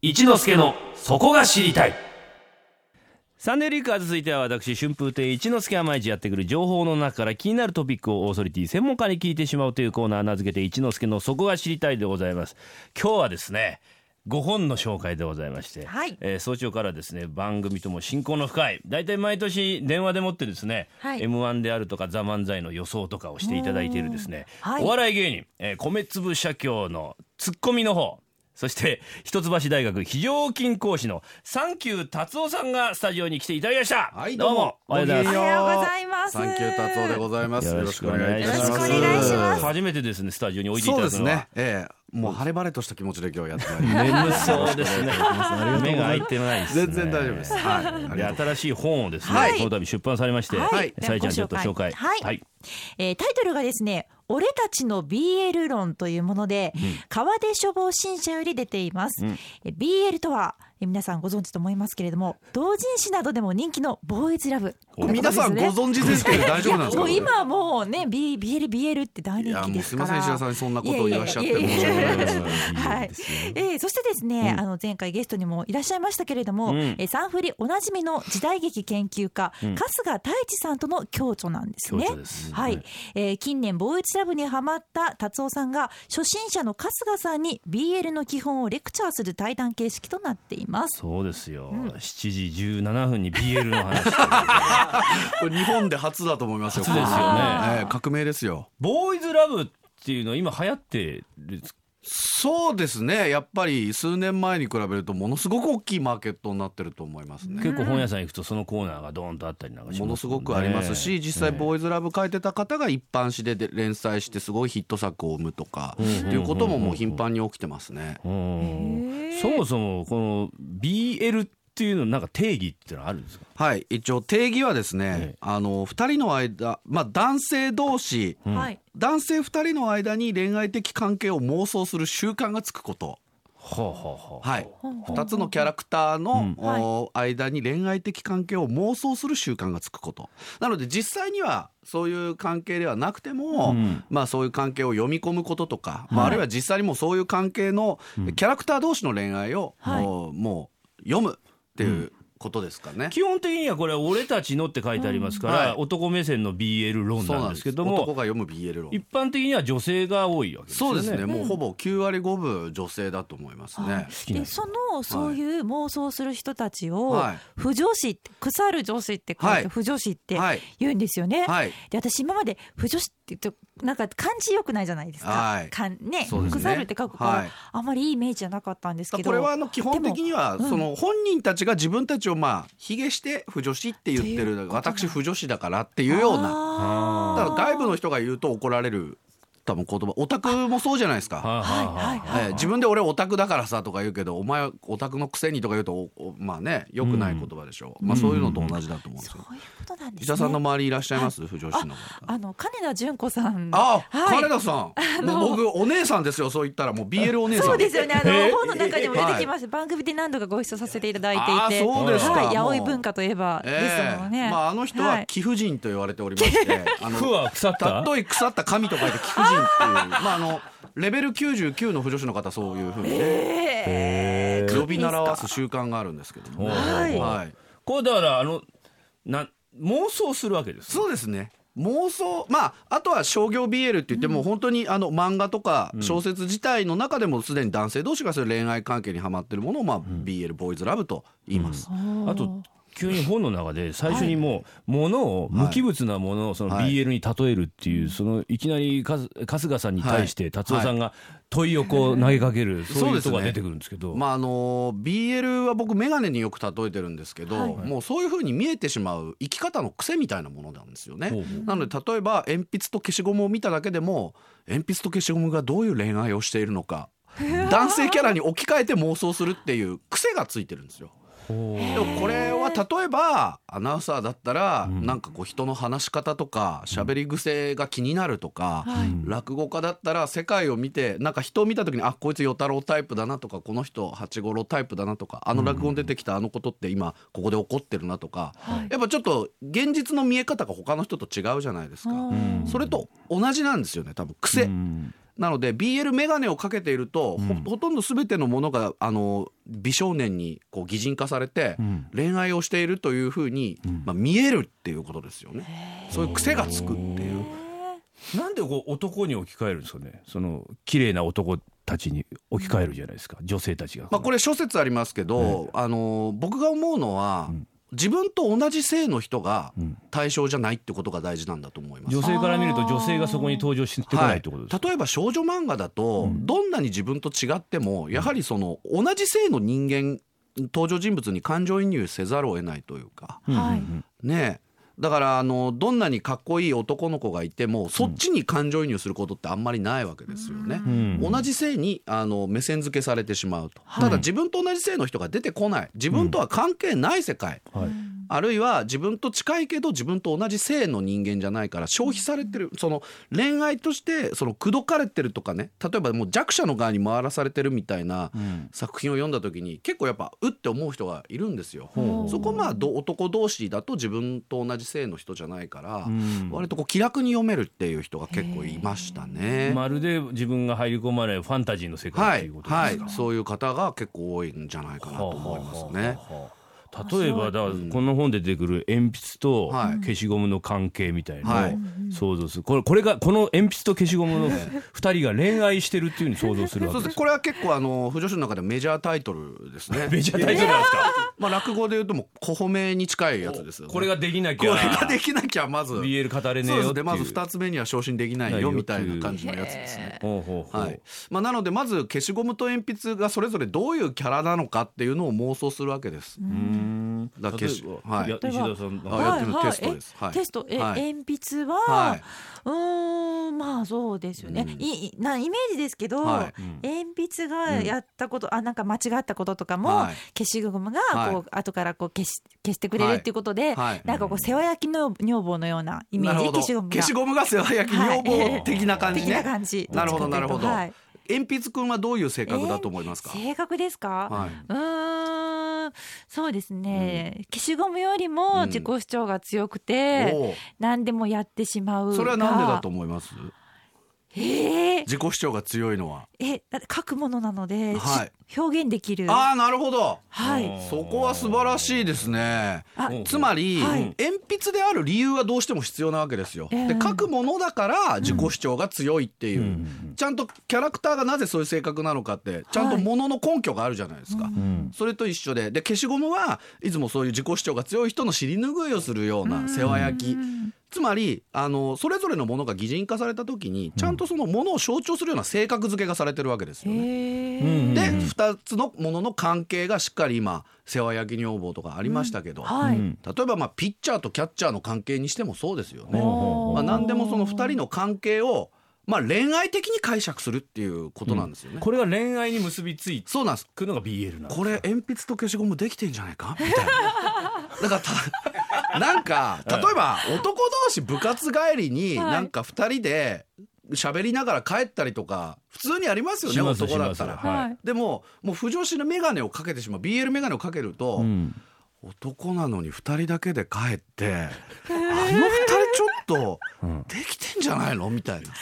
一之助のそこが知りたい。サンデーリーズ続いては私春風亭一之輔が毎日やってくる情報の中から気になるトピックをオーソリティ専門家に聞いてしまうというコーナー名付けて一之輔のそこが知りたいでございます。今日はですね5本の紹介でございまして、はい。えー早朝からですね番組とも親交の深い大体毎年電話でもってですね、はい。m 1であるとか「ザ漫才の予想とかをしていただいているですね、はいお笑い芸人、えー米粒社協のツッコミの方そして一橋大学非常勤講師のサンキュー達夫さんがスタジオに来ていただきました、はいどうもおはようございます。おはようございます。サンキュー達夫でございます。よろしくお願いします。初めてですねスタジオにおいでいただくのは。そうですね。ええ。もう晴れ晴れとした気持ちで今日やってまいりまし眠そうですね。目が開いてないですね。全然大丈夫です。はい。で新しい本をですね、はい。この度出版されまして、はい。さえちゃんちょっと紹介。はい。えータイトルがですね「俺たちの BL 論」というもので、川出処方新社より出ています、えー BL とはえー皆さんご存知と思いますけれども同人誌などでも人気のボーイズラブお皆さんご存知ですけど大丈夫なんですか？もう今はもうね B- BL って大人気ですからみません石田さんにそんなことを言わしちゃって申し訳ないです。はい、えーそしてですね、あの前回ゲストにもいらっしゃいましたけれども、うんえーサンフリおなじみの時代劇研究家、春日太一さんとの共著なんですねはい、はいえー近年ボーイズラブにハマった達夫さんが初心者の春日さんに BL の基本をレクチャーする対談形式となっていますそうですよ、7時17分に BL の話。これ日本で初だと思いますよ。初ですよね。ええ革命ですよ。ボーイズラブっていうのは今流行ってるんですそうですね。やっぱり数年前に比べるとものすごく大きいマーケットになってると思いますね。結構本屋さん行くとそのコーナーがドーンとあったりなんかしますものすごくありますし、実際ボーイズラブ書いてた方が一般誌でで連載してすごいヒット作を生むとか、っていうことももう頻繁に起きてますね。うん。そもそもこの BL っていうのなんか定義っていうのはあるんですか？はい、一応定義はですね、ええ。あの2人の間、まあ、男性同士、はい。男性2人の間に恋愛的関係を妄想する習慣がつくこと。ほうほうほうはい、ほうほう2つのキャラクターの、うん。お間に恋愛的関係を妄想する習慣がつくこと。なので実際にはそういう関係ではなくても、うん。まあ、そういう関係を読み込むこととか、まあ、あるいは実際にもうそういう関係のキャラクター同士の恋愛を、もう読むっていう。ことですかね。基本的にはこれは俺たちのって書いてありますから、はい。男目線の BL 論なんですけども男が読む BL 論。一般的には女性が多いわけですよね。そうですね、もうほぼ9割5分女性だと思いますね。でそのそういう妄想する人たちを、はい。不女子って腐る女子って書いはい。て不女子ってはい。言うんですよね。はい。で私今まで不女子って言うとなんか漢字良くないじゃないですか。はい。かんねそうですね。腐るって書くから、はい。あんまりいいイメージじゃなかったんですけど。これはあの基本的にはでもその本人たちが自分たちをまあ卑下して不女子って言ってる私不女子だからっていうような。だから外部の人が言うと怒られる多分言葉。オタクもそうじゃないですか。はいはいはいはい。ええ自分で俺オタクだからさとか言うけどお前はオタクのくせにとか言うとまあね良くない言葉でしょう、まあそういうのと同じだと思うんですよ、そういうことなんですね。石田さんの周りいらっしゃいます？不女子の方。あの金田純子さん。あ、はい。金田さん。もう僕お姉さんですよそう言ったら。もう BL お姉さん。そうですよね。あえーの本の中にも出てきました。番組で何度かご一緒させていただいていて、そうですか。はい、八百文化といえばですもんね。まああの人ははい。貴婦人と言われておりまして、あの腐った？たっとい腐った神と書いて貴婦人っていう、まああのレベル99の不女子の方そういうふうにね、えー。呼び習わす習慣があるんですけども、はい。はい、これだからあのな妄想するわけですそうですね。妄想まああとは商業 BL って言っても本当にあの漫画とか小説自体の中でもすでに男性同士がそういう恋愛関係にはまってるものをまあ BL ボーイズラブと言います。あと急に本の中で最初にもう物を無機物なものをそのはい BL に例えるっていうそのいきなり春日さんに対して達夫さんが問いをこう投げかけるそういうとこが出てくるんですけど。まああの BL は僕眼鏡によく例えてるんですけど、はい。もうそういうふうに見えてしまう生き方の癖みたいなものなんですよね。なので例えば鉛筆と消しゴムを見ただけでも鉛筆と消しゴムがどういう恋愛をしているのか 男性キャラに置き換えて妄想するっていう癖がついてるんですよ。でもこれは例えばアナウンサーだったら、なんかこう人の話し方とか喋り癖が気になるとか、はい。落語家だったら世界を見てなんか人を見た時にあこいつ与太郎タイプだなとかこの人八五郎タイプだなとかあの落語に出てきたあのことって今ここで起こってるなとか、はい。やっぱちょっと現実の見え方が他の人と違うじゃないですか。うん。それと同じなんですよね多分癖。うんなので BL 眼鏡をかけていると、ほほとんど全てのものがあの美少年にこう擬人化されて、恋愛をしているというふうに、まあ、見えるっていうことですよね。そういう癖がつくっていう。なんでこう男に置き換えるんですかね？その綺麗な男たちに置き換えるじゃないですか、女性たちが。まあ、これ諸説ありますけど、あの僕が思うのは、自分と同じ性の人が対象じゃないってことが大事なんだと思います。女性から見ると女性がそこに登場してこないってことですか、例えば少女漫画だと、どんなに自分と違ってもやはりその同じ性の人間登場人物に感情移入せざるを得ないというか、はい。ねえだからあのどんなにかっこいい男の子がいてもそっちに感情移入することってあんまりないわけですよね。ん同じ性にあの目線付けされてしまうと、はいただ自分と同じ性の人が出てこない自分とは関係ない世界、はいあるいは自分と近いけど自分と同じ性の人間じゃないから消費されてる。その恋愛としてその口説かれてるとかね。例えばもう弱者の側に回らされてるみたいな作品を読んだ時に結構やっぱうって思う人がいるんですよ。そこまあど男同士だと自分と同じ性の人じゃないから、ん。割とこう気楽に読めるっていう人が結構いましたね。まるで自分が入り込まないファンタジーの世はい界ということですか、はい、そういう方が結構多いんじゃないかなと思いますね。はあはあはあ例えばだからこの本で出てくる鉛筆とはい。消しゴムの関係みたいなはい。のを想像する。これこれがこの鉛筆と消しゴムの二人が恋愛してるっていうふうに想像するわそうけですこれは結構あの不女子の中でメジャータイトルですね。メジャータイトルなんですか？まあ落語で言うともう小褒めに近いやつですよ、ね。これができなきこれゃができなきゃまず。BL 語れねえよっていう。そうでまず二つ目には昇進できないよみたいな感じのやつですね。ほうほうほう。はい。まあ、なのでまず消しゴムと鉛筆がそれぞれどういうキャラなのかっていうのを妄想するわけです。うーんだから消しはい。や石田さんあやってみるテストです。えはい。テストえ、はい。鉛筆は、はい、うーんまあそうですよね、うん。いいなイメージですけど、はい。鉛筆がやったこと、あなんか間違ったこととかも、はい。消しゴムがはい。こう、後からこう消し消してくれるっていうことで、はい。なんかこう世話焼きの女房のようなイメージなるほど。消しゴムが。消しゴムが世話焼き女房的な感じ的なね。感じ。なるほどなるほど。はい、鉛筆くんはどういう性格だと思いますか？性格ですか、はい。うーんそうですね、消しゴムよりも自己主張が強くて、おう。何でもやってしまうが。それはなんでだと思います？えー、自己主張が強いのは。え書くものなので、はい。し表現できる。ああなるほど。はい。そこは素晴らしいですね。つまり、はい。鉛筆である理由はどうしても必要なわけですよ。ええで書くものだから自己主張が強いっていう、うん。ちゃんとキャラクターがなぜそういう性格なのかってちゃんとものの根拠があるじゃないですか。うん。それと一緒で。で消しゴムはいつもそういう自己主張が強い人の尻拭いをするような世話焼き。つまりあのそれぞれのものが擬人化された時にちゃんとそのものを象徴するような性格付けがされてるわけですよね。で2つのものの関係がしっかり今世話焼き女房とかありましたけど、はい、うん。例えばまあピッチャーとキャッチャーの関係にしてもそうですよね。まあ、何でもその2人の関係をまあ恋愛的に解釈するっていうことなんですよね。これが恋愛に結びついそうなんです。くのが BL なんですこれ鉛筆と消しゴムできてんじゃないか？みたいな。だからたなんか例えば男同士部活帰りにはい。なんか2人で喋りながら帰ったりとか普通にありますよね男だったら。はい。はい。でももう不女子の眼鏡をかけてしまう BL 眼鏡をかけると、うん。男なのに2人だけで帰って、あの2人ちょっとうん。できてんじゃないの？みたいな。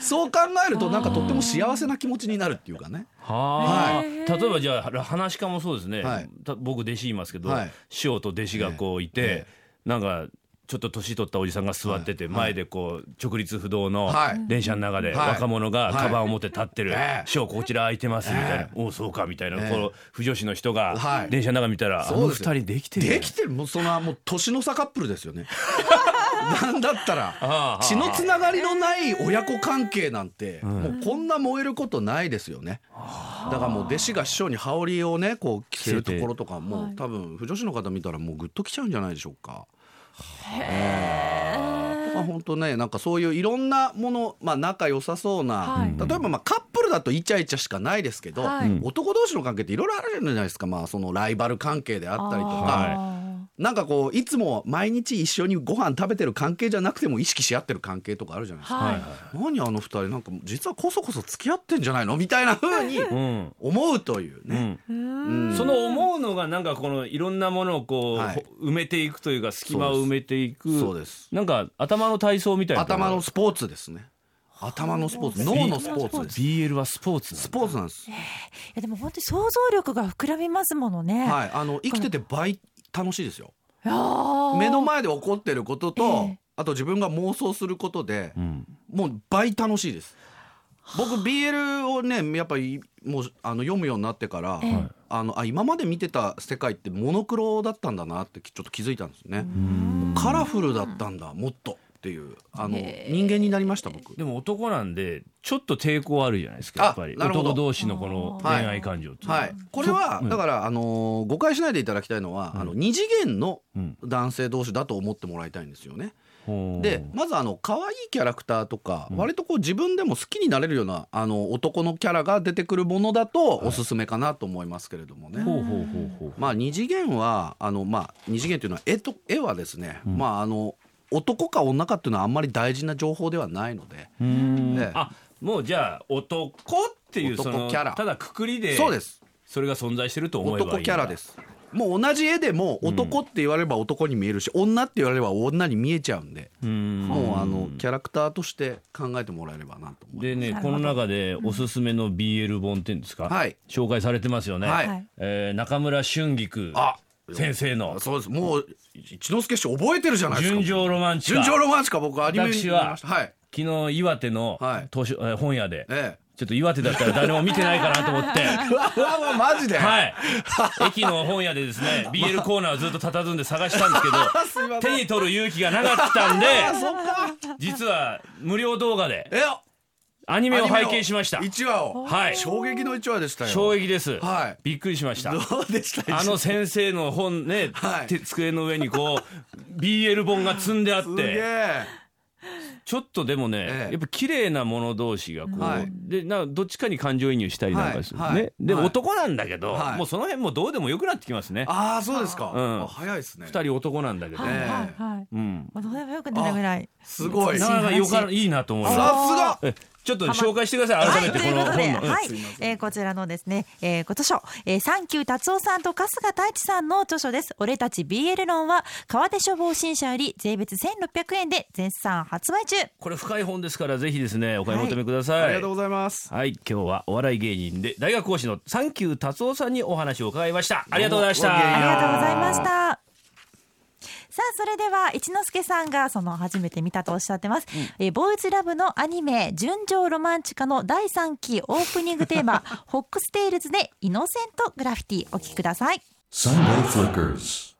そう考えるとなんかとっても幸せな気持ちになるっていうかね。はあ、へー例えばじゃあ話し家もそうですね、はい。た僕弟子いますけど、はい。師匠と弟子がこういて、え。なんかちょっと年取ったおじさんが座ってて、はい。前でこう直立不動のはい。電車の中ではい。若者がカバンを持って立ってる、ええ。師匠こちら空いてます。みたいな、えおおそうかみたいな、ええ。この不女子の人がはい。電車の中見たら、あの二人できてるできてる。もうそのもう年の差カップルですよね。なんだったら血のつながりのない親子関係なんてもうこんな燃えることないですよね。だからもう弟子が師匠に羽織をねこう着せるところとかもう多分不女子の方見たらもうグッときちゃうんじゃないでしょうか。まあ本当ねなんかそういういろんなもの、まあ、仲良さそうな、はい。例えばまあカップルだとイチャイチャしかないですけど、はい。男同士の関係っていろいろあるじゃないですか、まあ、そのライバル関係であったりとか。はなんかこういつも毎日一緒にご飯食べてる関係じゃなくても意識し合ってる関係とかあるじゃないですか。はい。何あの二人なんか実はこそこそ付き合ってんじゃないのみたいな風にうん思うというね。うん。うん。その思うのがなんかこのいろんなものをこう、はい。ほ埋めていくというか隙間を埋めていく。そうです。なんか頭の体操みたいな頭のスポーツですね。頭のスポーツ。脳のスポーツです。BL はスポーツスポーツなんです。いやでも本当に想像力が膨らみますものね。はい。あの生きてて倍楽しいですよ。目の前で起こってることと、ええ。あと自分が妄想することで、うん。もう倍楽しいです。僕 BL をねやっぱりもうあの読むようになってから、ええ。あのあ今まで見てた世界ってモノクロだったんだなってちょっと気づいたんですね。カラフルだったんだもっとっていうあの人間になりました僕。でも男なんでちょっと抵抗あるじゃないですかやっぱり。男同士のこの恋愛感情っていうのは。はい、これはうん。だから、あのー誤解しないでいただきたいのは、あの二次元のうん。男性同士だと思ってもらいたいんですよね。でまずあの可愛いキャラクターとか、割とこう自分でも好きになれるようなあの男のキャラが出てくるものだとおすすめかなと思いますけれどもね。ほうほうほうほう。まあ二次元はあのまあ二次元というのは絵と絵はですね、まああの男か女かっていうのはあんまり大事な情報ではないので、うーん。ええ。あもうじゃあ男っていうその男キャラ。ただくくりでそうです。それが存在してると思えばいい男キャラです。もう同じ絵でも男って言われれば男に見えるし、女って言われれば女に見えちゃうんで、うーん。もうあのキャラクターとして考えてもらえればなと思いでねこの中でおすすめの BL 本っていうんですか、はい。紹介されてますよね、はい。はいえー中村春菊。あ先生の。そうです。もう一之輔師匠覚えてるじゃないですか。純情ロマンチカ純情ロマンチカ僕アニメに私ははい。昨日岩手のはい。図書、えー本屋でえちょっと岩手だったら誰も見てないかなと思って。えうわうわうわマジで。はい。駅の本屋でですね BL コーナーをずっと佇んで探したんですけど 手に取る勇気がなかったんで実は無料動画でえアニメを拝見しました。1話を。はい。衝撃の1話でしたよ。衝撃です、はい。びっくりしました。どうでした？あの先生の本ね、はい。手机の上にこう BL 本が積んであっすげてえ。ちょっとでもね、ええ。やっぱ綺麗な者同士がこう、はい。でなどっちかに感情移入したりなんかするね、はい。はい。で、はい。男なんだけど、はい。もうその辺もどうでもよくなってきますね。ああそうですか、うん。あ早いですね。二人男なんだけど、はいええ。はいはい。うん、もうどうでもよくなるぐらい。すごい。なかなかよかいいなと思いますさすが。えちょっと紹介してください。改めてこのはい、ということで、はい、えーこちらのですね、えー、ご著書、えー、サンキュー達夫さんと春日太一さんの著書です。俺たち BL 論は、川手処方新社より税別1600円で絶賛発売中。これ深い本ですからぜひですねお買い求めください、ありがとうございます。はい、今日はお笑い芸人で大学講師のサンキュー達夫さんにお話を伺いました。ありがとうございました。ありがとうございました。さあそれでは一之輔さんがその初めて見たとおっしゃってます、えーボーイズラブのアニメ「純情ロマンチカ」の第3期オープニングテーマ「ホックステールズ」で「 Innocent Graffiti」お聴きください。Sunday Flickers.